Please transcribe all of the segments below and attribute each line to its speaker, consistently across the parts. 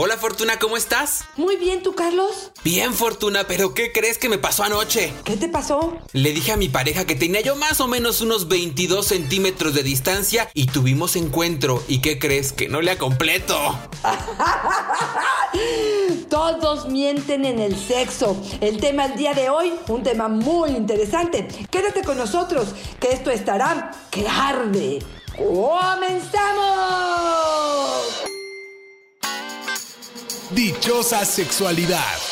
Speaker 1: Hola Fortuna, ¿cómo estás?
Speaker 2: Muy bien, ¿tú, Carlos?
Speaker 1: Bien, Fortuna, pero ¿qué crees que me pasó anoche?
Speaker 2: ¿Qué te pasó?
Speaker 1: Le dije a mi pareja que tenía yo más o menos unos 22 centímetros de distancia y tuvimos encuentro. ¿Y qué crees? Que no le completo.
Speaker 2: Todos mienten en el sexo. El tema del día de hoy, un tema muy interesante. Quédate con nosotros, que esto estará que arde. ¡Comenzamos!
Speaker 3: Dichosa sexualidad.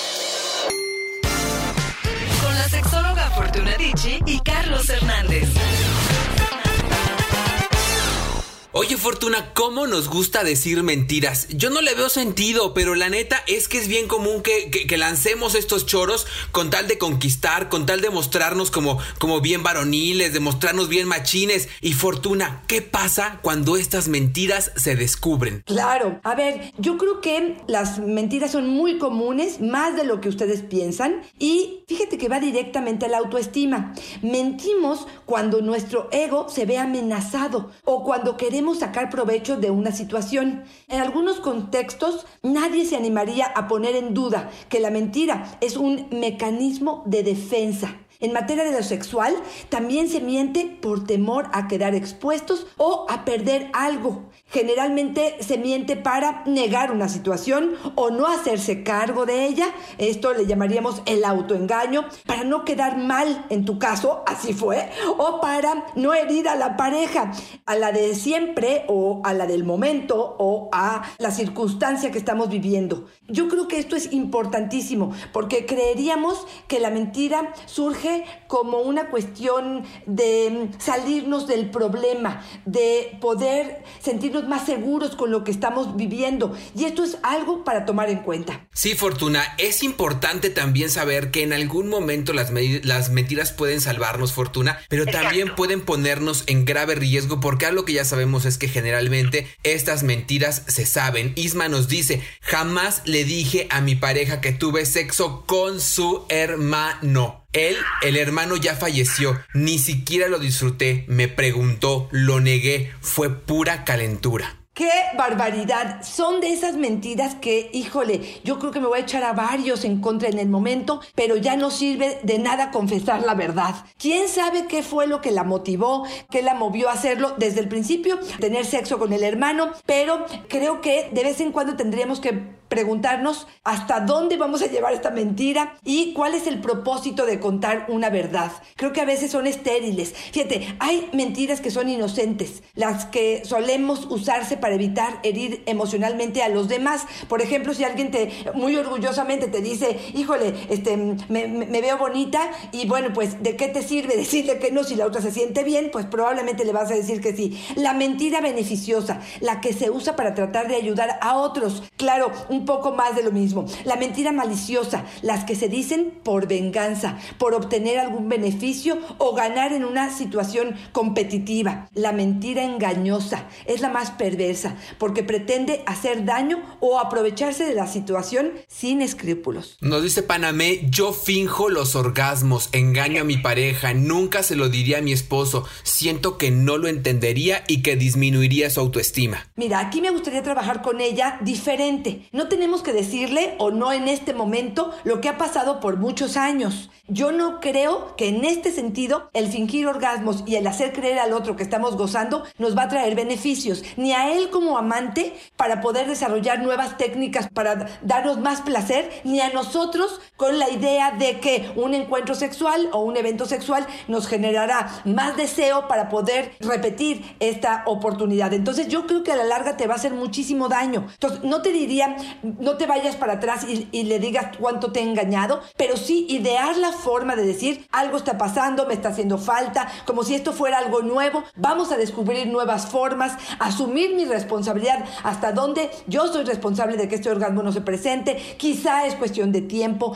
Speaker 1: Oye Fortuna, ¿cómo nos gusta decir mentiras? Yo no le veo sentido, pero la neta es que es bien común que, que- lancemos estos choros con tal de conquistar, con tal de mostrarnos como, como bien varoniles, de mostrarnos bien machines. Y Fortuna, ¿qué pasa cuando estas mentiras se descubren?
Speaker 2: Claro, a ver, yo creo que las mentiras son muy comunes, más de lo que ustedes piensan, y fíjate que va directamente a la autoestima. Mentimos cuando nuestro ego se ve amenazado o cuando queremos sacar provecho de una situación. En algunos contextos, nadie se animaría a poner en duda que la mentira es un mecanismo de defensa. En materia de lo sexual, también se miente por temor a quedar expuestos o a perder algo. Generalmente se miente para negar una situación o no hacerse cargo de ella. Esto le llamaríamos el autoengaño, para no quedar mal en tu caso, así fue, o para no herir a la pareja, a la de siempre o a la del momento o a la circunstancia que estamos viviendo. Yo creo que esto es importantísimo porque creeríamos que la mentira surge como una cuestión de salirnos del problema, de poder sentirnos más seguros con lo que estamos viviendo. Y esto es algo para tomar en cuenta.
Speaker 1: Sí, Fortuna, es importante también saber que en algún momento las, las mentiras pueden salvarnos, Fortuna, pero también pueden ponernos en grave riesgo porque algo que ya sabemos es que generalmente estas mentiras se saben. Isma nos dice, jamás le dije a mi pareja que tuve sexo con su hermano. Él, el hermano ya falleció, ni siquiera lo disfruté, me preguntó, lo negué, fue pura calentura.
Speaker 2: ¡Qué barbaridad! Son de esas mentiras que, híjole, yo creo que me voy a echar a varios en contra en el momento, pero ya no sirve de nada confesar la verdad. ¿Quién sabe qué fue lo que la motivó, qué la movió a hacerlo desde el principio? Tener sexo con el hermano, pero creo que de vez en cuando tendríamos que preguntarnos hasta dónde vamos a llevar esta mentira y cuál es el propósito de contar una verdad. Creo que a veces son estériles. Fíjate, hay mentiras que son inocentes, las que solemos usarse para evitar herir emocionalmente a los demás. Por ejemplo, si alguien te muy orgullosamente te dice, híjole, este, me, veo bonita y bueno, pues ¿de qué te sirve decirle que no si la otra se siente bien? Pues probablemente le vas a decir que sí. La mentira beneficiosa, la que se usa para tratar de ayudar a otros. Claro, un poco más de lo mismo. La mentira maliciosa, las que se dicen por venganza, por obtener algún beneficio o ganar en una situación competitiva. La mentira engañosa es la más perversa porque pretende hacer daño o aprovecharse de la situación sin escrúpulos.
Speaker 1: Nos dice Panamé, yo finjo los orgasmos, engaño a mi pareja, nunca se lo diría a mi esposo, siento que no lo entendería y que disminuiría su autoestima.
Speaker 2: Mira, aquí me gustaría trabajar con ella diferente. No tenemos que decirle o no en este momento lo que ha pasado por muchos años. Yo no creo que en este sentido el fingir orgasmos y el hacer creer al otro que estamos gozando nos va a traer beneficios, ni a él como amante para poder desarrollar nuevas técnicas para darnos más placer, ni a nosotros con la idea de que un encuentro sexual o un evento sexual nos generará más deseo para poder repetir esta oportunidad. Entonces yo creo que a la larga te va a hacer muchísimo daño. Entonces no te diría no te vayas para atrás y, le digas cuánto te he engañado, pero sí idear la forma de decir algo está pasando, me está haciendo falta, como si esto fuera algo nuevo. Vamos a descubrir nuevas formas, asumir mi responsabilidad hasta dónde yo soy responsable de que este orgasmo no se presente. Quizá es cuestión de tiempo,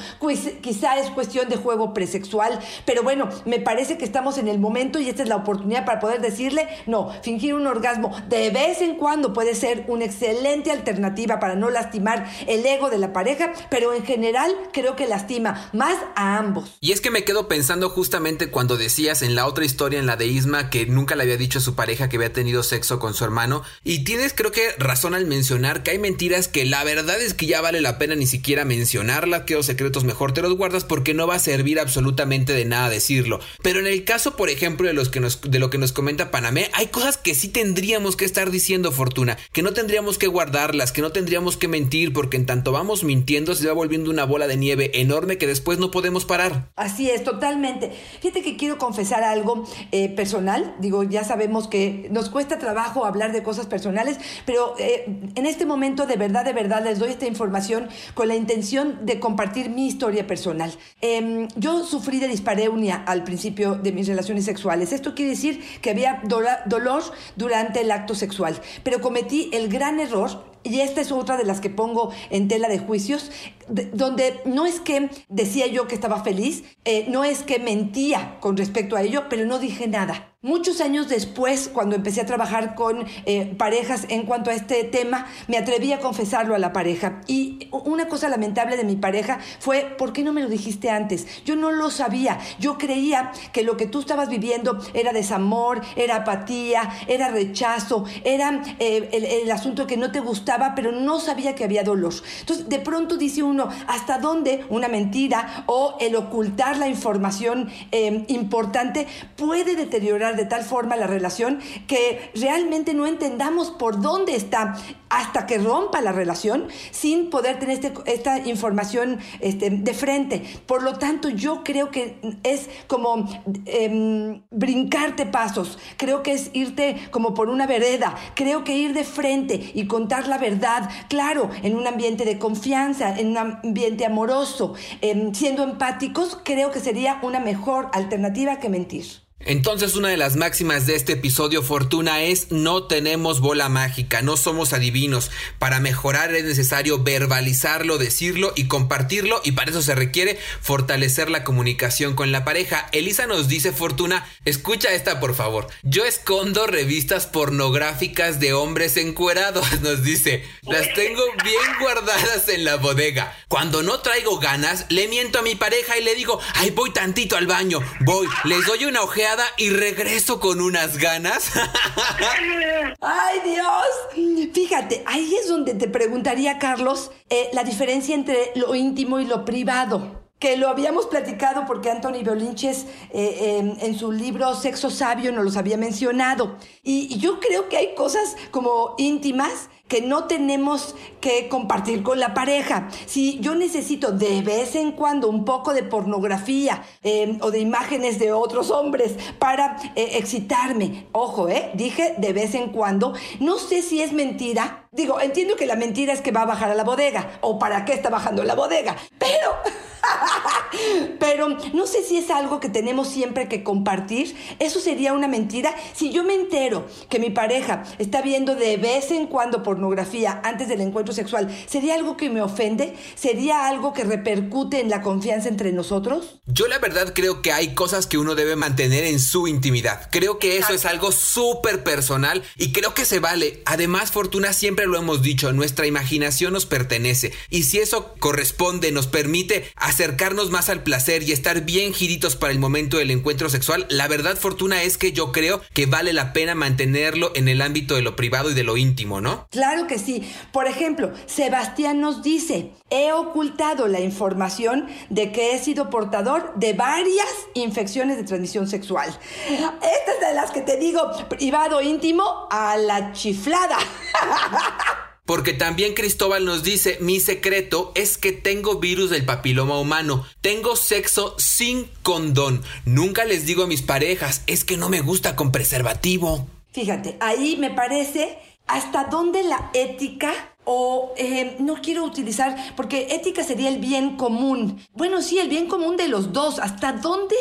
Speaker 2: quizá es cuestión de juego presexual, pero bueno, me parece que estamos en el momento y esta es la oportunidad para poder decirle, no, fingir un orgasmo de vez en cuando puede ser una excelente alternativa para no lastimar el ego de la pareja, pero en general creo que lastima más a ambos.
Speaker 1: Y es que me quedo pensando justamente cuando decías en la otra historia, en la de Isma, que nunca le había dicho a su pareja que había tenido sexo con su hermano, y tienes creo que razón al mencionar que hay mentiras que la verdad es que ya vale la pena ni siquiera mencionarla, que los secretos mejor te los guardas porque no va a servir absolutamente de nada decirlo. Pero en el caso, por ejemplo, de, los que nos, de lo que nos comenta Panamé, hay cosas que sí tendríamos que estar diciendo, Fortuna, que no tendríamos que guardarlas, que no tendríamos que mentir, porque en tanto vamos mintiendo se va volviendo una bola de nieve enorme que después no podemos parar.
Speaker 2: Así es, totalmente. Fíjate que quiero confesar algo eh, personal. Digo, ya sabemos que nos cuesta trabajo hablar de cosas personales, pero eh, en este momento de verdad, de verdad les doy esta información con la intención de compartir mi historia personal. Em, yo sufrí de dispareunia al principio de mis relaciones sexuales. Esto quiere decir que había dolor durante el acto sexual, pero cometí el gran error y esta es otra de las que pongo en tela de juicios, donde no es que decía yo que estaba feliz, eh, no es que mentía con respecto a ello, pero no dije nada. Muchos años después, cuando empecé a trabajar con eh, parejas en cuanto a este tema, me atreví a confesarlo a la pareja. Y una cosa lamentable de mi pareja fue, ¿por qué no me lo dijiste antes? Yo no lo sabía. Yo creía que lo que tú estabas viviendo era desamor, era apatía, era rechazo, era eh, el, asunto que no te gustaba, pero no sabía que había dolor. Entonces, de pronto dice uno, ¿hasta dónde una mentira o el ocultar la información eh, importante puede deteriorar? De tal forma la relación que realmente no entendamos por dónde está hasta que rompa la relación sin poder tener este, esta información este, de frente. Por lo tanto, yo creo que es como em, brincarte pasos, creo que es irte como por una vereda, creo que ir de frente y contar la verdad, claro, en un ambiente de confianza, en un ambiente amoroso, em, siendo empáticos, creo que sería una mejor alternativa que mentir.
Speaker 1: Entonces una de las máximas de este episodio Fortuna es no tenemos bola mágica, no somos adivinos. Para mejorar es necesario verbalizarlo, decirlo y compartirlo y para eso se requiere fortalecer la comunicación con la pareja. Elisa nos dice Fortuna, escucha esta por favor. Yo escondo revistas pornográficas de hombres encuerados, nos dice. Las tengo bien guardadas en la bodega. Cuando no traigo ganas, le miento a mi pareja y le digo, ay voy tantito al baño, voy, les doy una ojea y regreso con unas ganas.
Speaker 2: ¡Ay, Dios! Fíjate, ahí es donde te preguntaría, Carlos, eh, la diferencia entre lo íntimo y lo privado que lo habíamos platicado porque Anthony Bolinches eh, em, en su libro Sexo Sabio nos los había mencionado. y, yo creo que hay cosas como íntimas que no tenemos que compartir con la pareja. Si yo necesito de vez en cuando un poco de pornografía em, o de imágenes de otros hombres para eh, excitarme, ojo, eh, dije de vez en cuando, no sé si es mentira. Digo, entiendo que la mentira es que va a bajar a la bodega o para qué está bajando la bodega, pero... Pero no sé si es algo que tenemos siempre que compartir. Eso sería una mentira. Si yo me entero que mi pareja está viendo de vez en cuando pornografía antes del encuentro sexual, ¿sería algo que me ofende? ¿Sería algo que repercute en la confianza entre nosotros?
Speaker 1: Yo la verdad creo que hay cosas que uno debe mantener en su intimidad. Creo que eso es algo súper personal y creo que se vale. Además, Fortuna, siempre lo hemos dicho, nuestra imaginación nos pertenece. Y si eso corresponde, nos permite acercarnos más al placer y estar bien giritos para el momento del encuentro sexual, la verdad fortuna es que yo creo que vale la pena mantenerlo en el ámbito de lo privado y de lo íntimo, ¿no?
Speaker 2: Claro que sí. Por ejemplo, Sebastián nos dice, he ocultado la información de que he sido portador de varias infecciones de transmisión sexual. Esta es de las que te digo, privado íntimo a la chiflada.
Speaker 1: Porque también Cristóbal nos dice, mi secreto es que tengo virus del papiloma humano, tengo sexo sin condón, nunca les digo a mis parejas, es que no me gusta con preservativo.
Speaker 2: Fíjate, ahí me parece hasta dónde la ética o eh, no quiero utilizar, porque ética sería el bien común. Bueno, sí, el bien común de los dos. ¿Hasta dónde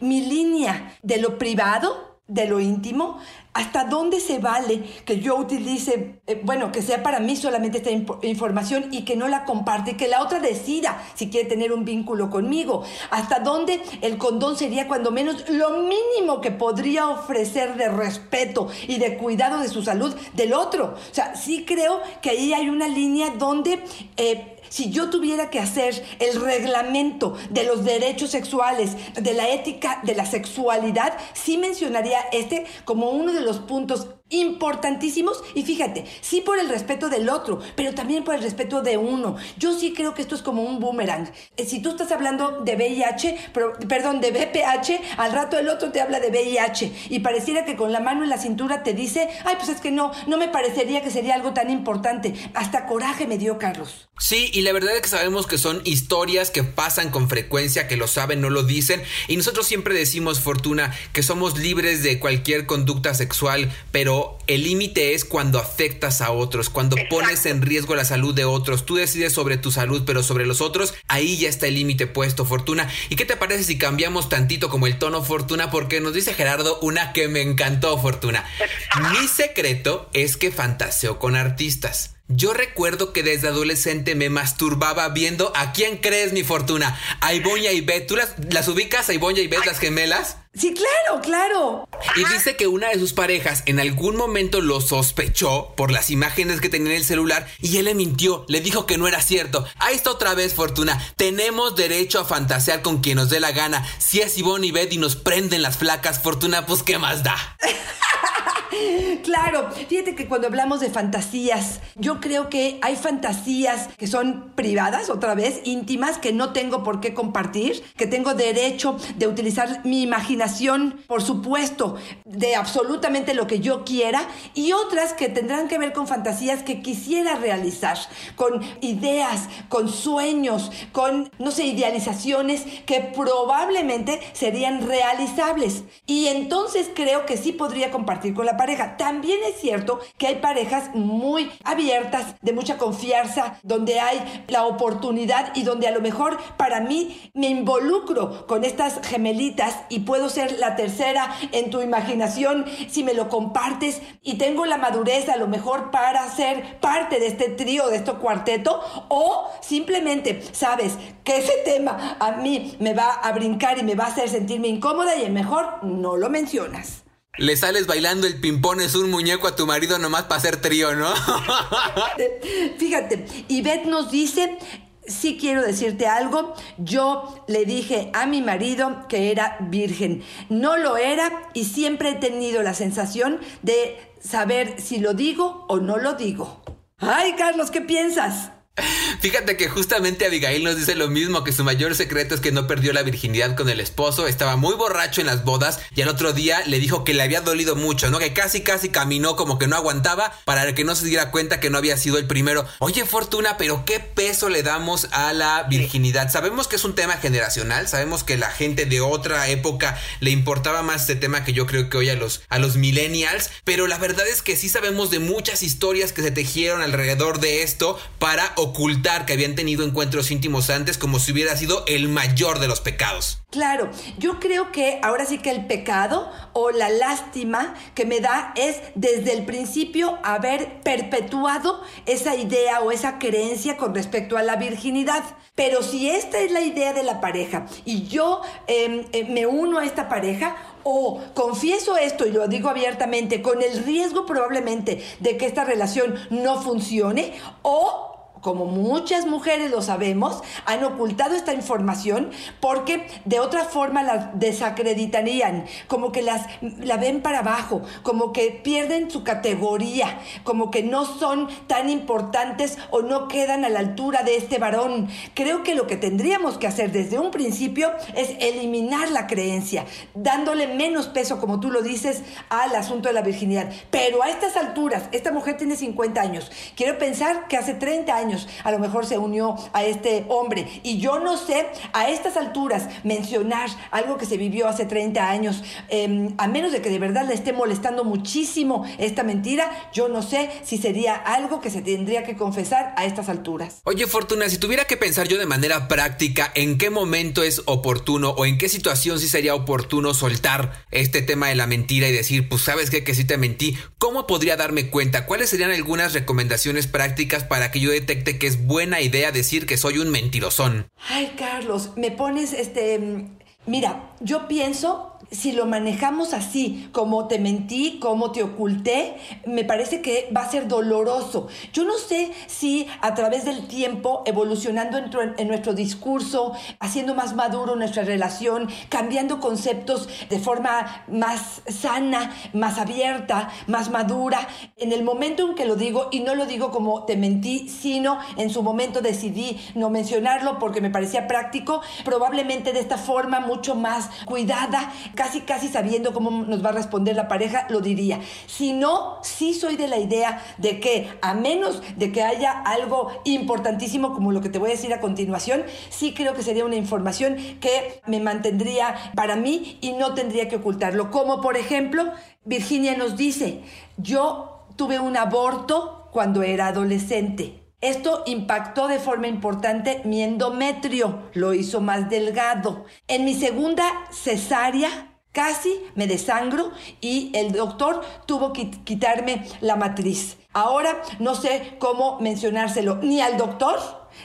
Speaker 2: mi línea de lo privado, de lo íntimo, ¿Hasta dónde se vale que yo utilice, eh, bueno, que sea para mí solamente esta información y que no la comparte, que la otra decida si quiere tener un vínculo conmigo? ¿Hasta dónde el condón sería cuando menos lo mínimo que podría ofrecer de respeto y de cuidado de su salud del otro? O sea, sí creo que ahí hay una línea donde... Eh, si yo tuviera que hacer el reglamento de los derechos sexuales, de la ética de la sexualidad, sí mencionaría este como uno de los puntos importantísimos y fíjate, sí por el respeto del otro, pero también por el respeto de uno. Yo sí creo que esto es como un boomerang. Eh, si tú estás hablando de VIH, perdón, de BPH, al rato el otro te habla de VIH y pareciera que con la mano en la cintura te dice, ay, pues es que no, no me parecería que sería algo tan importante. Hasta coraje me dio Carlos.
Speaker 1: Sí, y la verdad es que sabemos que son historias que pasan con frecuencia, que lo saben, no lo dicen, y nosotros siempre decimos, Fortuna, que somos libres de cualquier conducta sexual, pero el límite es cuando afectas a otros, cuando pones en riesgo la salud de otros. Tú decides sobre tu salud, pero sobre los otros, ahí ya está el límite puesto, Fortuna. ¿Y qué te parece si cambiamos tantito como el tono, Fortuna? Porque nos dice Gerardo una que me encantó, Fortuna. Mi secreto es que fantaseo con artistas. Yo recuerdo que desde adolescente me masturbaba viendo a quién crees mi fortuna. A Ivonne y a Ivette. ¿Tú las, las ubicas a Ivonne y a Ivette, las gemelas?
Speaker 2: Sí, claro, claro.
Speaker 1: Y dice que una de sus parejas en algún momento lo sospechó por las imágenes que tenía en el celular y él le mintió, le dijo que no era cierto. Ahí está otra vez, Fortuna. Tenemos derecho a fantasear con quien nos dé la gana. Si es Ivonne y Beth y nos prenden las flacas, Fortuna, pues ¿qué más da?
Speaker 2: Claro, fíjate que cuando hablamos de fantasías, yo creo que hay fantasías que son privadas, otra vez, íntimas, que no tengo por qué compartir, que tengo derecho de utilizar mi imaginación, por supuesto, de absolutamente lo que yo quiera, y otras que tendrán que ver con fantasías que quisiera realizar, con ideas, con sueños, con, no sé, idealizaciones que probablemente serían realizables. Y entonces creo que sí podría compartir con la pareja. También es cierto que hay parejas muy abiertas, de mucha confianza, donde hay la oportunidad y donde a lo mejor para mí me involucro con estas gemelitas y puedo ser la tercera en tu imaginación si me lo compartes y tengo la madurez a lo mejor para ser parte de este trío, de este cuarteto, o simplemente sabes que ese tema a mí me va a brincar y me va a hacer sentirme incómoda y mejor no lo mencionas.
Speaker 1: Le sales bailando el pimpón es un muñeco a tu marido nomás para hacer trío, ¿no?
Speaker 2: Fíjate, Ivette nos dice, sí quiero decirte algo, yo le dije a mi marido que era virgen. No lo era y siempre he tenido la sensación de saber si lo digo o no lo digo. Ay, Carlos, ¿qué piensas?
Speaker 1: Fíjate que justamente Abigail nos dice lo mismo, que su mayor secreto es que no perdió la virginidad con el esposo, estaba muy borracho en las bodas y al otro día le dijo que le había dolido mucho, ¿no? Que casi casi caminó como que no aguantaba para que no se diera cuenta que no había sido el primero. Oye Fortuna, pero ¿qué peso le damos a la virginidad? Sabemos que es un tema generacional, sabemos que la gente de otra época le importaba más este tema que yo creo que hoy a los, a los millennials, pero la verdad es que sí sabemos de muchas historias que se tejieron alrededor de esto para ocultar que habían tenido encuentros íntimos antes como si hubiera sido el mayor de los pecados.
Speaker 2: Claro, yo creo que ahora sí que el pecado o la lástima que me da es desde el principio haber perpetuado esa idea o esa creencia con respecto a la virginidad. Pero si esta es la idea de la pareja y yo em, eh, me uno a esta pareja, o confieso esto y lo digo abiertamente, con el riesgo probablemente de que esta relación no funcione, o como muchas mujeres lo sabemos, han ocultado esta información porque de otra forma la desacreditarían, como que las la ven para abajo, como que pierden su categoría, como que no son tan importantes o no quedan a la altura de este varón. Creo que lo que tendríamos que hacer desde un principio es eliminar la creencia, dándole menos peso, como tú lo dices, al asunto de la virginidad. Pero a estas alturas, esta mujer tiene 50 años. Quiero pensar que hace 30 años a lo mejor se unió a este hombre. Y yo no sé, a estas alturas, mencionar algo que se vivió hace 30 años, em, a menos de que de verdad le esté molestando muchísimo esta mentira, yo no sé si sería algo que se tendría que confesar a estas alturas.
Speaker 1: Oye, Fortuna, si tuviera que pensar yo de manera práctica en qué momento es oportuno o en qué situación sí sería oportuno soltar este tema de la mentira y decir, pues sabes qué, que sí te mentí, ¿cómo podría darme cuenta? ¿Cuáles serían algunas recomendaciones prácticas para que yo detecte que es buena idea decir que soy un mentirosón?
Speaker 2: Ay, Carlos, me pones este... Mira, yo pienso si lo manejamos así, como te mentí, como te oculté, me parece que va a ser doloroso. Yo no sé si a través del tiempo, evolucionando en, nuestro discurso, haciendo más maduro nuestra relación, cambiando conceptos de forma más sana, más abierta, más madura, en el momento en que lo digo, y no lo digo como te mentí, sino en su momento decidí no mencionarlo porque me parecía práctico, probablemente de esta forma mucho más cuidada, casi casi sabiendo cómo nos va a responder la pareja, lo diría. Si no, sí soy de la idea de que a menos de que haya algo importantísimo como lo que te voy a decir a continuación, sí creo que sería una información que me mantendría para mí y no tendría que ocultarlo. Como por ejemplo, Virginia nos dice, yo tuve un aborto cuando era adolescente. Esto impactó de forma importante mi endometrio, lo hizo más delgado. En mi segunda cesárea casi me desangro y el doctor tuvo que quitarme la matriz. Ahora no sé cómo mencionárselo ni al doctor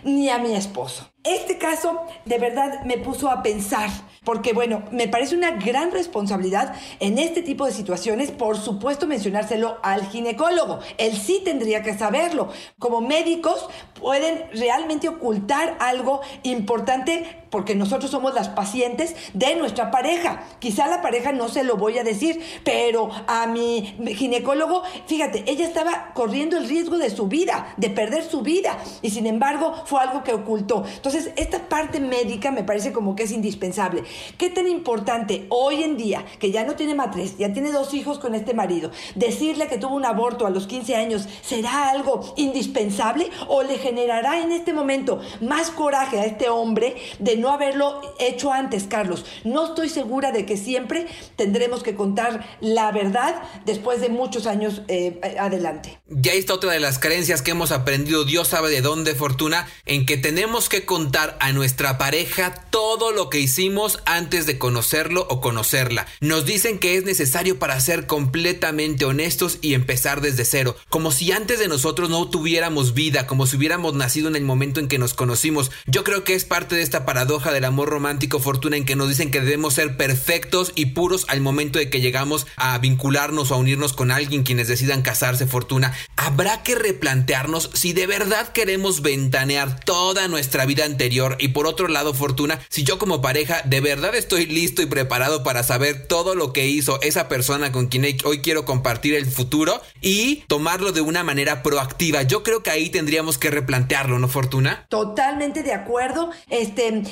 Speaker 2: ni a mi esposo. Este caso de verdad me puso a pensar, porque bueno, me parece una gran responsabilidad en este tipo de situaciones, por supuesto mencionárselo al ginecólogo. Él sí tendría que saberlo. Como médicos pueden realmente ocultar algo importante porque nosotros somos las pacientes de nuestra pareja. Quizá la pareja no se lo voy a decir, pero a mi ginecólogo, fíjate, ella estaba corriendo el riesgo de su vida, de perder su vida, y sin embargo fue algo que ocultó. Entonces, esta parte médica me parece como que es indispensable. ¿Qué tan importante hoy en día, que ya no tiene matriz, ya tiene dos hijos con este marido, decirle que tuvo un aborto a los 15 años, será algo indispensable o le generará en este momento más coraje a este hombre de no haberlo hecho antes, Carlos? No estoy segura de que siempre tendremos que contar la verdad después de muchos años eh, adelante.
Speaker 1: Ya está otra de las creencias que hemos aprendido, Dios sabe de dónde, Fortuna, en que tenemos que contar a nuestra pareja todo lo que hicimos antes de conocerlo o conocerla. Nos dicen que es necesario para ser completamente honestos y empezar desde cero, como si antes de nosotros no tuviéramos vida, como si hubiéramos nacido en el momento en que nos conocimos. Yo creo que es parte de esta paradoja del amor romántico fortuna en que nos dicen que debemos ser perfectos y puros al momento de que llegamos a vincularnos o a unirnos con alguien quienes decidan casarse fortuna. Habrá que replantearnos si de verdad queremos ventanear toda nuestra vida anterior y por otro lado Fortuna, si yo como pareja de verdad estoy listo y preparado para saber todo lo que hizo esa persona con quien hoy quiero compartir el futuro y tomarlo de una manera proactiva. Yo creo que ahí tendríamos que replantearlo, ¿no, Fortuna?
Speaker 2: Totalmente de acuerdo. Este,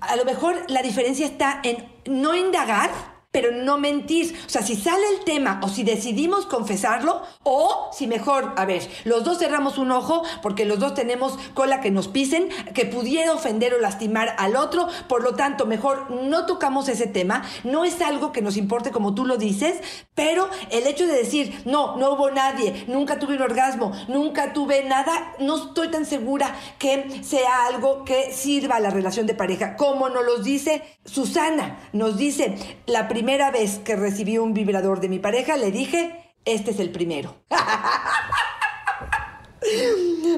Speaker 2: a lo mejor la diferencia está en no indagar pero no mentir. O sea, si sale el tema o si decidimos confesarlo o si mejor, a ver, los dos cerramos un ojo porque los dos tenemos cola que nos pisen, que pudiera ofender o lastimar al otro, por lo tanto, mejor no tocamos ese tema, no es algo que nos importe como tú lo dices, pero el hecho de decir, no, no hubo nadie, nunca tuve un orgasmo, nunca tuve nada, no estoy tan segura que sea algo que sirva a la relación de pareja, como nos lo dice Susana, nos dice la primera vez que recibí un vibrador de mi pareja, le dije, este es el primero.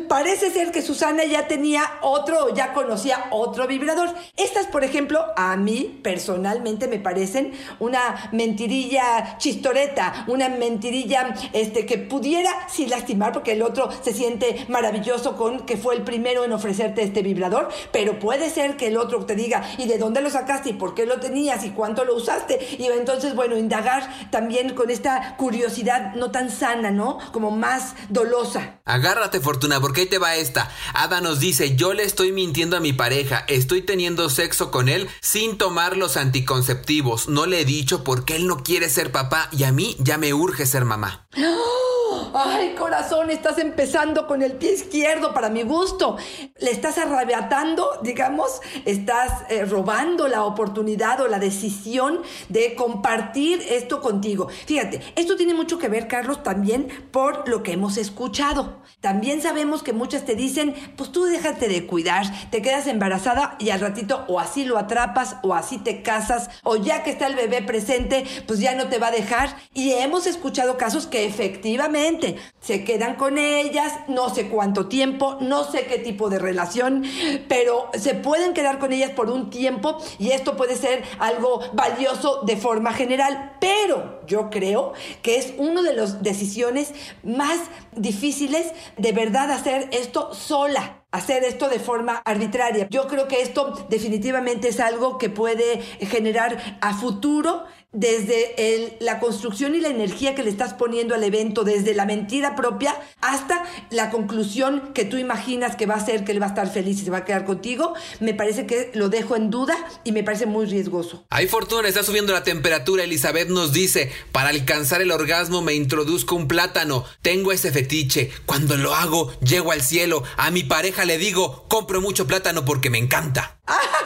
Speaker 2: Parece ser que Susana ya tenía otro ya conocía otro vibrador. Estas, por ejemplo, a mí personalmente me parecen una mentirilla chistoreta, una mentirilla este, que pudiera sí lastimar porque el otro se siente maravilloso con que fue el primero en ofrecerte este vibrador, pero puede ser que el otro te diga, ¿y de dónde lo sacaste? ¿Y por qué lo tenías? ¿Y cuánto lo usaste? Y entonces, bueno, indagar también con esta curiosidad no tan sana, ¿no? Como más dolosa.
Speaker 1: Agárrate, Fortuna, porque ahí te va esta. Ada nos dice, yo le estoy mintiendo a mi pareja, estoy teniendo sexo con él sin tomar los anticonceptivos. No le he dicho porque él no quiere ser papá y a mí ya me urge ser mamá.
Speaker 2: Ay, corazón, estás empezando con el pie izquierdo para mi gusto. Le estás arrabiatando, digamos, estás eh, robando la oportunidad o la decisión de compartir esto contigo. Fíjate, esto tiene mucho que ver, Carlos, también por lo que hemos escuchado. También sabemos que muchas te dicen, pues tú déjate de cuidar, te quedas embarazada y al ratito o así lo atrapas o así te casas o ya que está el bebé presente, pues ya no te va a dejar. Y hemos escuchado casos que efectivamente se quedan con ellas, no sé cuánto tiempo, no sé qué tipo de relación, pero se pueden quedar con ellas por un tiempo y esto puede ser algo valioso de forma general, pero yo creo que es una de las decisiones más difíciles de verdad hacer esto sola hacer esto de forma arbitraria. Yo creo que esto definitivamente es algo que puede generar a futuro desde la construcción y la energía que le estás poniendo al evento, desde la mentira propia hasta la conclusión que tú imaginas que va a ser que él va a estar feliz y se va a quedar contigo, me parece que lo dejo en duda y me parece muy riesgoso.
Speaker 1: Hay fortuna, está subiendo la temperatura. Elizabeth nos dice, para alcanzar el orgasmo me introduzco un plátano, tengo ese fetiche, cuando lo hago llego al cielo, a mi pareja le digo, compro mucho plátano porque me encanta.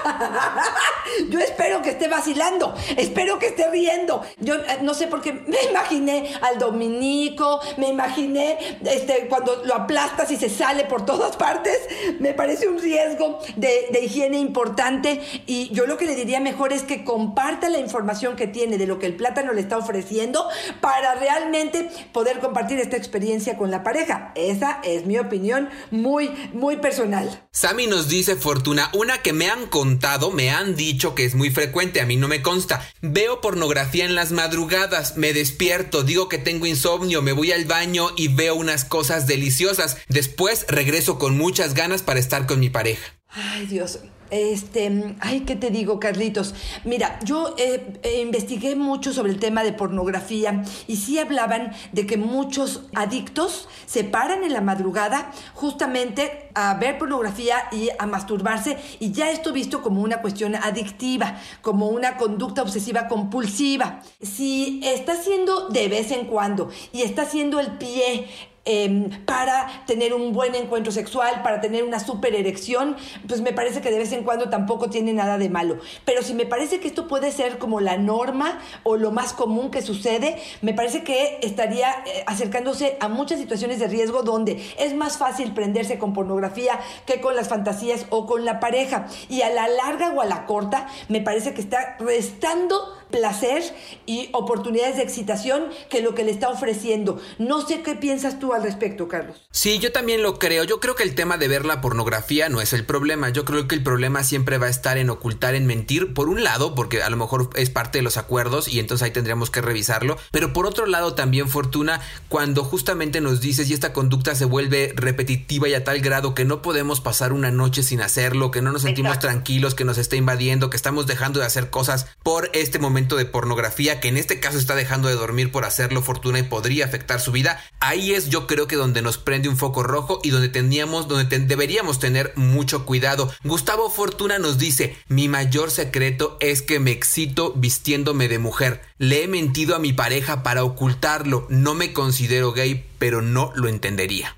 Speaker 2: Yo espero que esté vacilando, espero que esté riendo. Yo eh, no sé por qué me imaginé al Dominico, me imaginé este, cuando lo aplastas y se sale por todas partes. Me parece un riesgo de, de higiene importante y yo lo que le diría mejor es que comparta la información que tiene de lo que el plátano le está ofreciendo para realmente poder compartir esta experiencia con la pareja. Esa es mi opinión muy, muy personal.
Speaker 1: Sammy nos dice, Fortuna, una que me han contado, me han dicho que es muy frecuente, a mí no me consta. Veo pornografía en las madrugadas, me despierto, digo que tengo insomnio, me voy al baño y veo unas cosas deliciosas. Después regreso con muchas ganas para estar con mi pareja.
Speaker 2: Ay, Dios. Este, ay, ¿qué te digo, Carlitos? Mira, yo eh, eh, investigué mucho sobre el tema de pornografía y sí hablaban de que muchos adictos se paran en la madrugada justamente a ver pornografía y a masturbarse y ya esto visto como una cuestión adictiva, como una conducta obsesiva compulsiva. Si está haciendo de vez en cuando y está haciendo el pie Em, para tener un buen encuentro sexual, para tener una super erección, pues me parece que de vez en cuando tampoco tiene nada de malo. Pero si me parece que esto puede ser como la norma o lo más común que sucede, me parece que estaría eh, acercándose a muchas situaciones de riesgo donde es más fácil prenderse con pornografía que con las fantasías o con la pareja. Y a la larga o a la corta, me parece que está restando placer y oportunidades de excitación que lo que le está ofreciendo. No sé qué piensas tú al respecto, Carlos.
Speaker 1: Sí, yo también lo creo. Yo creo que el tema de ver la pornografía no es el problema. Yo creo que el problema siempre va a estar en ocultar, en mentir, por un lado, porque a lo mejor es parte de los acuerdos y entonces ahí tendríamos que revisarlo. Pero por otro lado también, Fortuna, cuando justamente nos dices y esta conducta se vuelve repetitiva y a tal grado que no podemos pasar una noche sin hacerlo, que no nos sentimos tranquilos, que nos está invadiendo, que estamos dejando de hacer cosas por este momento de pornografía que en este caso está dejando de dormir por hacerlo fortuna y podría afectar su vida, ahí es yo creo que donde nos prende un foco rojo y donde teníamos, donde deberíamos tener mucho cuidado. Gustavo Fortuna nos dice, mi mayor secreto es que me excito vistiéndome de mujer. Le he mentido a mi pareja para ocultarlo. No me considero gay, pero no lo entendería.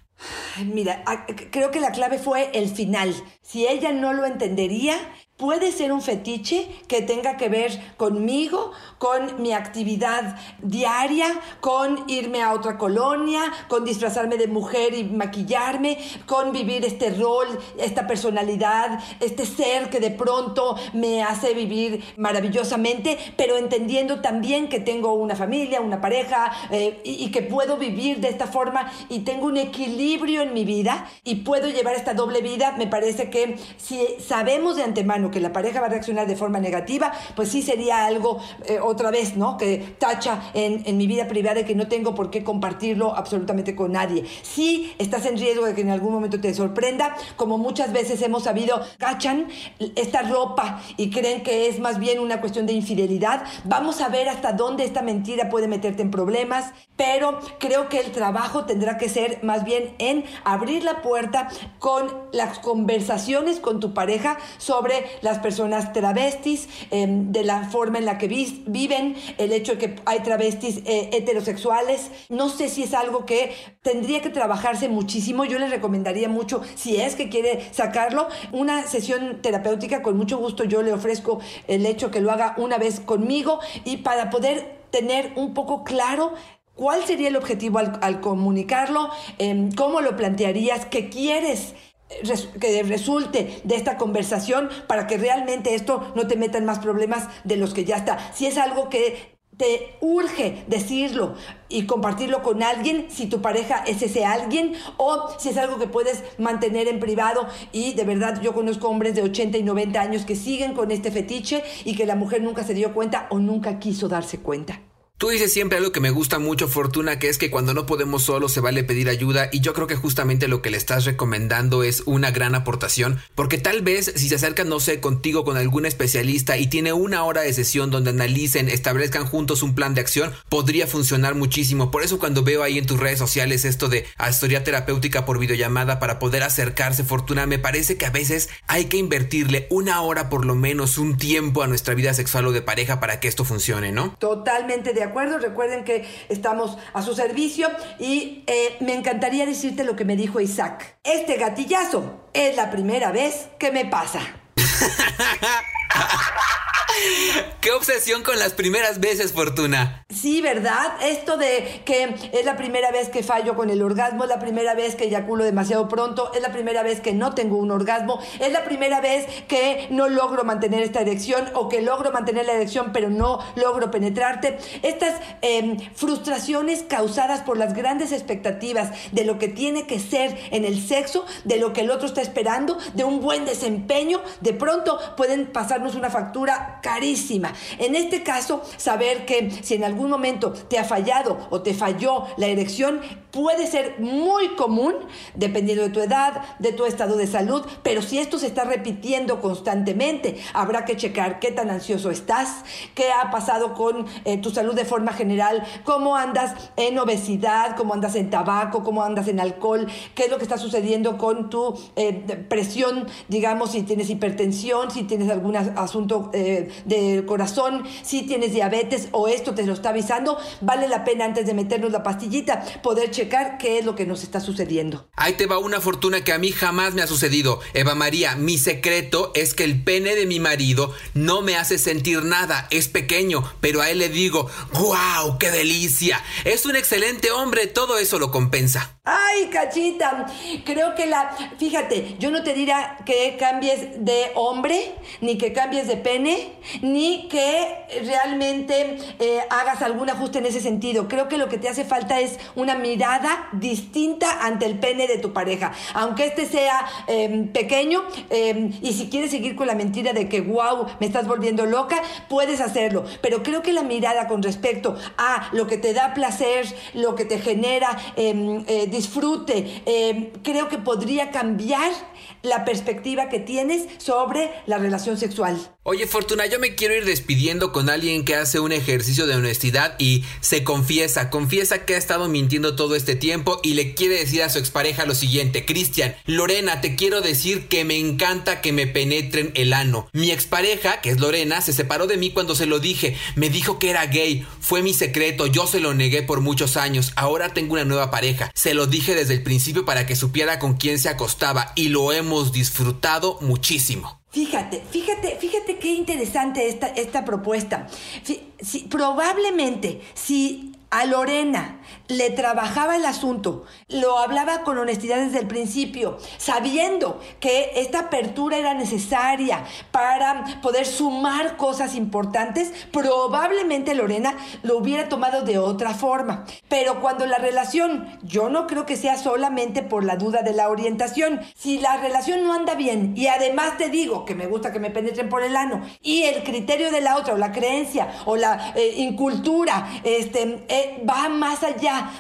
Speaker 2: Mira, creo que la clave fue el final. Si ella no lo entendería, Puede ser un fetiche que tenga que ver conmigo, con mi actividad diaria, con irme a otra colonia, con disfrazarme de mujer y maquillarme, con vivir este rol, esta personalidad, este ser que de pronto me hace vivir maravillosamente, pero entendiendo también que tengo una familia, una pareja eh, y, y que puedo vivir de esta forma y tengo un equilibrio en mi vida y puedo llevar esta doble vida. Me parece que si sabemos de antemano, que la pareja va a reaccionar de forma negativa, pues sí sería algo eh, otra vez, ¿no? Que tacha en, en, mi vida privada y que no tengo por qué compartirlo absolutamente con nadie. Si estás en riesgo de que en algún momento te sorprenda, como muchas veces hemos sabido, cachan esta ropa y creen que es más bien una cuestión de infidelidad. Vamos a ver hasta dónde esta mentira puede meterte en problemas, pero creo que el trabajo tendrá que ser más bien en abrir la puerta con las conversaciones con tu pareja sobre las personas travestis, em, de la forma en la que viven, el hecho de que hay travestis eh, heterosexuales. No sé si es algo que tendría que trabajarse muchísimo. Yo les recomendaría mucho, si es que quiere sacarlo, una sesión terapéutica. Con mucho gusto yo le ofrezco el hecho que lo haga una vez conmigo y para poder tener un poco claro ¿Cuál sería el objetivo al, comunicarlo? Em, ¿Cómo lo plantearías? ¿Qué quieres? Que resulte de esta conversación para que realmente esto no te meta en más problemas de los que ya está. Si es algo que te urge decirlo y compartirlo con alguien, si tu pareja es ese alguien, o si es algo que puedes mantener en privado. Y de verdad yo conozco hombres de 80 y 90 años que siguen con este fetiche y que la mujer nunca se dio cuenta o nunca quiso darse cuenta.
Speaker 1: Tú dices siempre algo que me gusta mucho, Fortuna, que es que cuando no podemos solo se vale pedir ayuda y yo creo que justamente lo que le estás recomendando es una gran aportación, porque tal vez si se acercan, no sé, contigo con algún especialista y tiene una hora de sesión donde analicen, establezcan juntos un plan de acción, podría funcionar muchísimo. Por eso cuando veo ahí en tus redes sociales esto de asesoría terapéutica por videollamada para poder acercarse, Fortuna, me parece que a veces hay que invertirle una hora por lo menos, un tiempo a nuestra vida sexual o de pareja para que esto funcione, ¿no?
Speaker 2: Totalmente de acuerdo? Recuerden que estamos a su servicio y eh, me encantaría decirte lo que me dijo Isaac. Este gatillazo es la primera vez que me pasa.
Speaker 1: Qué obsesión con las primeras veces, Fortuna.
Speaker 2: Sí, ¿verdad? Esto de que es la primera vez que fallo con el orgasmo, es la primera vez que eyaculo demasiado pronto, es la primera vez que no tengo un orgasmo, es la primera vez que no logro mantener esta erección o que logro mantener la erección pero no logro penetrarte. Estas em, frustraciones causadas por las grandes expectativas de lo que tiene que ser en el sexo, de lo que el otro está esperando, de un buen desempeño, de pronto pueden pasarnos una factura carísima. En este caso, saber que si en algún momento te ha fallado o te falló la erección, puede ser muy común, dependiendo de tu edad, de tu estado de salud, pero si esto se está repitiendo constantemente, habrá que checar qué tan ansioso estás, qué ha pasado con eh, tu salud de forma general, cómo andas en obesidad, cómo andas en tabaco, cómo andas en alcohol, qué es lo que está sucediendo con tu eh, presión, digamos, si tienes hipertensión, si tienes algún asunto eh, del corazón, si tienes diabetes o esto te lo está avisando, vale la pena antes de meternos la pastillita poder checar qué es lo que nos está sucediendo.
Speaker 1: Ahí te va una fortuna que a mí jamás me ha sucedido. Eva María, mi secreto es que el pene de mi marido no me hace sentir nada, es pequeño, pero a él le digo, ¡guau, qué delicia! Es un excelente hombre, todo eso lo compensa.
Speaker 2: Ay, cachita, creo que la, fíjate, yo no te diría que cambies de hombre, ni que cambies de pene, ni que realmente eh, hagas algún ajuste en ese sentido. Creo que lo que te hace falta es una mirada distinta ante el pene de tu pareja. Aunque este sea em, pequeño, em, y si quieres seguir con la mentira de que, wow, me estás volviendo loca, puedes hacerlo. Pero creo que la mirada con respecto a lo que te da placer, lo que te genera em, eh, disfrute, creo que podría cambiar la perspectiva que tienes sobre la relación sexual.
Speaker 1: Oye, Fortuna, yo me quiero ir despidiendo con alguien que hace un ejercicio de honestidad y se confiesa, confiesa que ha estado mintiendo todo este tiempo y le quiere decir a su expareja lo siguiente, Cristian, Lorena, te quiero decir que me encanta que me penetren el ano. Mi expareja, que es Lorena, se separó de mí cuando se lo dije, me dijo que era gay, fue mi secreto, yo se lo negué por muchos años, ahora tengo una nueva pareja, se lo dije desde el principio para que supiera con quién se acostaba y lo hemos disfrutado muchísimo.
Speaker 2: Fíjate, fíjate, fíjate qué interesante esta, esta propuesta. Probablemente si a Lorena le trabajaba el asunto, lo hablaba con honestidad desde el principio, sabiendo que esta apertura era necesaria para poder sumar cosas importantes, probablemente Lorena lo hubiera tomado de otra forma. Pero cuando la relación, yo no creo que sea solamente por la duda de la orientación, si la relación no anda bien y además te digo que me gusta que me penetren por el ano y el criterio de la otra o la creencia o la eh, incultura este, que va más allá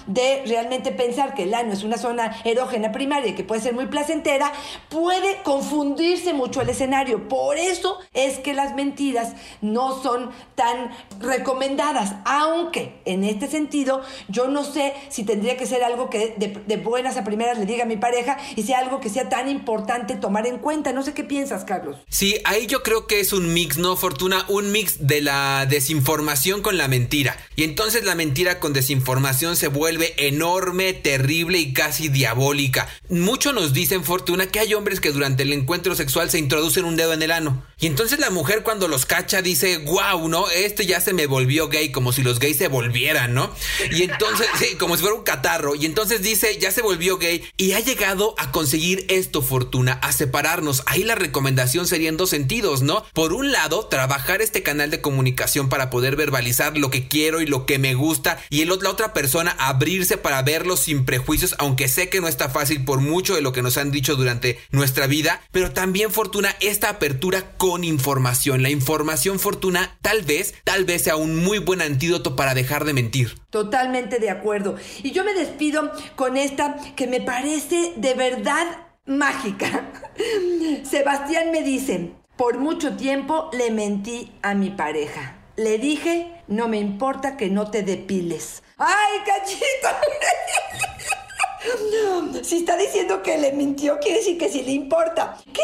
Speaker 2: de realmente pensar que el ano es una zona erógena primaria y que puede ser muy placentera, puede confundirse mucho el escenario. Por eso es que las mentiras no son tan recomendadas, aunque en este sentido yo no sé si tendría que ser algo que de, de buenas a primeras le diga a mi pareja y sea algo que sea tan importante tomar en cuenta. No sé qué piensas, Carlos.
Speaker 1: Sí, ahí yo creo que es un mix, ¿no, Fortuna? Un mix de la desinformación con la mentira. Y entonces la mentira con desinformación se vuelve enorme, terrible y casi diabólica. Mucho nos dicen, Fortuna, que hay hombres que durante el encuentro sexual se introducen un dedo en el ano. Y entonces la mujer cuando los cacha dice, wow, ¿no? Este ya se me volvió gay, como si los gays se volvieran, ¿no? Y entonces, como si fuera un catarro. Y entonces dice, ya se volvió gay y ha llegado a conseguir esto, Fortuna, a separarnos. Ahí la recomendación sería en dos sentidos, ¿no? Por un lado, trabajar este canal de comunicación para poder verbalizar lo que quiero y lo que me gusta y el, la otra persona abrirse para verlo sin prejuicios, aunque sé que no está fácil por mucho de lo que nos han dicho durante nuestra vida, pero también Fortuna esta apertura con información. La información Fortuna tal vez, tal vez sea un muy buen antídoto para dejar de mentir.
Speaker 2: Totalmente de acuerdo. Y yo me despido con esta que me parece de verdad mágica. Sebastián me dice, por mucho tiempo le mentí a mi pareja. Le dije, no me importa que no te depiles. ¡Ay, cachito! Si está diciendo que le mintió, quiere decir que sí le importa. Qué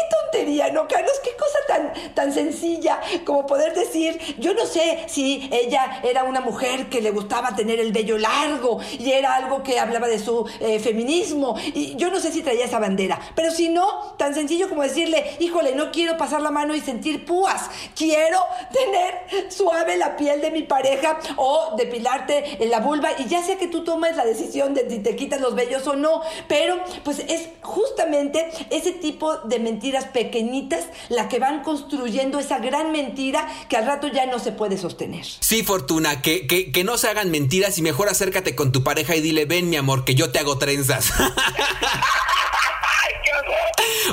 Speaker 2: ¿no, Carlos? Qué cosa tan, tan sencilla como poder decir, yo no sé si ella era una mujer que le gustaba tener el vello largo y era algo que hablaba de su eh, feminismo y yo no sé si traía esa bandera, pero si no, tan sencillo como decirle, híjole, no quiero pasar la mano y sentir púas, quiero tener suave la piel de mi pareja o depilarte en la vulva y ya sea que tú tomes la decisión de si te quitas los vellos o no, pero pues es justamente ese tipo de mentiras pequeñitas la que van construyendo esa gran mentira que al rato ya no se puede sostener.
Speaker 1: Sí, Fortuna, que, que, que no se hagan mentiras y mejor acércate con tu pareja y dile, ven mi amor, que yo te hago trenzas.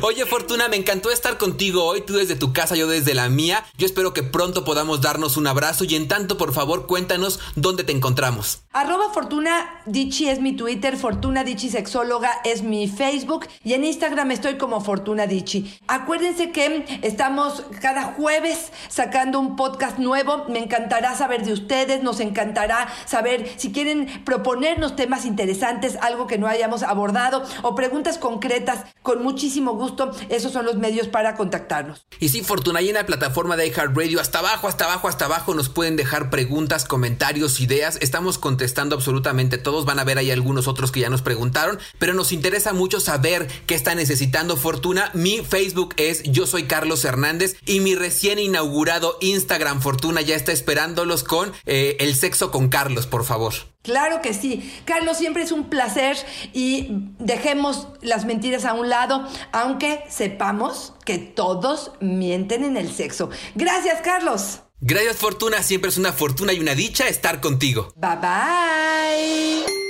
Speaker 1: Oye, Fortuna, me encantó estar contigo hoy, tú desde tu casa, yo desde la mía. Yo espero que pronto podamos darnos un abrazo y en tanto, por favor, cuéntanos dónde te encontramos.
Speaker 2: Arroba Fortuna Dichi es mi Twitter, Fortuna Dichi Sexóloga es mi Facebook y en Instagram estoy como Fortuna Dichi. Acuérdense que estamos cada jueves sacando un podcast nuevo. Me encantará saber de ustedes, nos encantará saber si quieren proponernos temas interesantes, algo que no hayamos abordado o preguntas concretas. Con muchísimo gusto, esos son los medios para contactarnos.
Speaker 1: Y sí, Fortuna, ahí en la plataforma de iHeartRadio, hasta abajo, hasta abajo, hasta abajo, nos pueden dejar preguntas, comentarios, ideas. Estamos contestando absolutamente todos. Van a ver ahí algunos otros que ya nos preguntaron, pero nos interesa mucho saber qué está necesitando Fortuna. Mi Facebook es Yo Soy Carlos Hernández y mi recién inaugurado Instagram Fortuna ya está esperándolos con eh, el sexo con Carlos, por favor.
Speaker 2: Claro que sí. Carlos, siempre es un placer y dejemos las mentiras a un lado, aunque sepamos que todos mienten en el sexo. Gracias, Carlos.
Speaker 1: Gracias, Fortuna. Siempre es una fortuna y una dicha estar contigo.
Speaker 2: Bye bye.